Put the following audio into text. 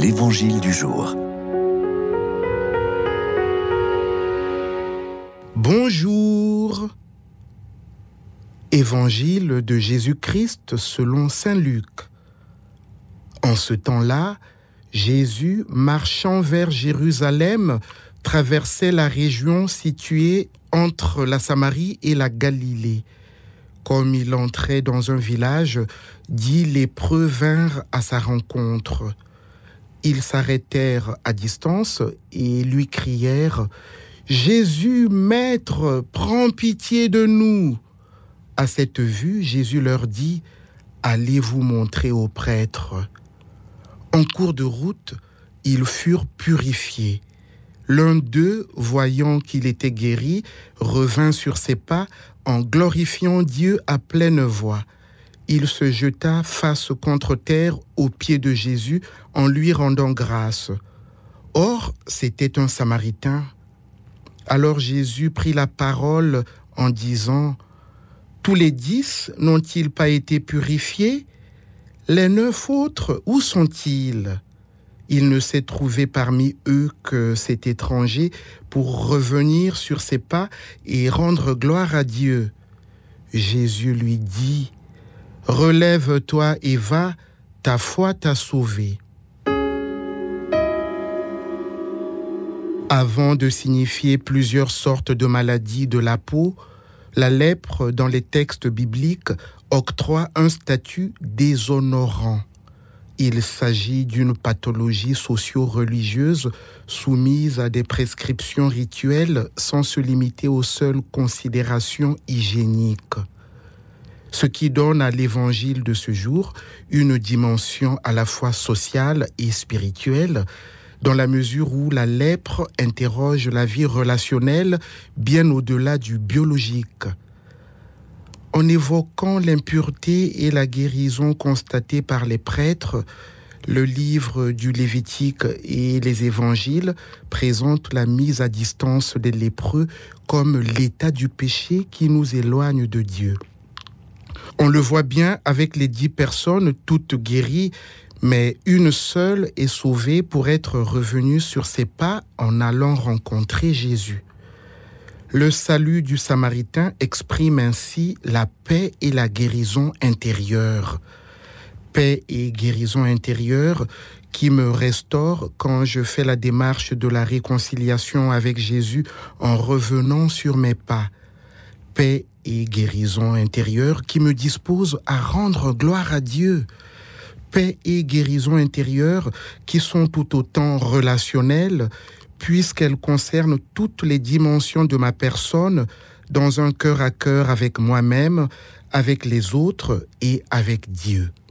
L'Évangile du jour. Bonjour. Évangile de Jésus-Christ selon Saint Luc. En ce temps-là, Jésus, marchant vers Jérusalem, traversait la région située entre la Samarie et la Galilée. Comme il entrait dans un village, dix lépreux vinrent à sa rencontre. Ils s'arrêtèrent à distance et lui crièrent Jésus, Maître, prends pitié de nous. À cette vue, Jésus leur dit Allez vous montrer au prêtre. En cours de route, ils furent purifiés. L'un d'eux, voyant qu'il était guéri, revint sur ses pas en glorifiant Dieu à pleine voix. Il se jeta face contre terre aux pieds de Jésus en lui rendant grâce. Or, c'était un Samaritain. Alors Jésus prit la parole en disant, Tous les dix n'ont-ils pas été purifiés? Les neuf autres, où sont-ils? Il ne s'est trouvé parmi eux que cet étranger pour revenir sur ses pas et rendre gloire à Dieu. Jésus lui dit, Relève-toi et va, ta foi t'a sauvé. Avant de signifier plusieurs sortes de maladies de la peau, la lèpre dans les textes bibliques octroie un statut déshonorant. Il s'agit d'une pathologie socio-religieuse soumise à des prescriptions rituelles sans se limiter aux seules considérations hygiéniques. Ce qui donne à l'évangile de ce jour une dimension à la fois sociale et spirituelle, dans la mesure où la lèpre interroge la vie relationnelle bien au-delà du biologique en évoquant l'impureté et la guérison constatées par les prêtres, le livre du Lévitique et les évangiles présentent la mise à distance des lépreux comme l'état du péché qui nous éloigne de Dieu. On le voit bien avec les dix personnes toutes guéries, mais une seule est sauvée pour être revenue sur ses pas en allant rencontrer Jésus. Le salut du Samaritain exprime ainsi la paix et la guérison intérieure. Paix et guérison intérieure qui me restaure quand je fais la démarche de la réconciliation avec Jésus en revenant sur mes pas. Paix et guérison intérieure qui me dispose à rendre gloire à Dieu. Paix et guérison intérieure qui sont tout autant relationnelles puisqu'elle concerne toutes les dimensions de ma personne dans un cœur à cœur avec moi-même, avec les autres et avec Dieu.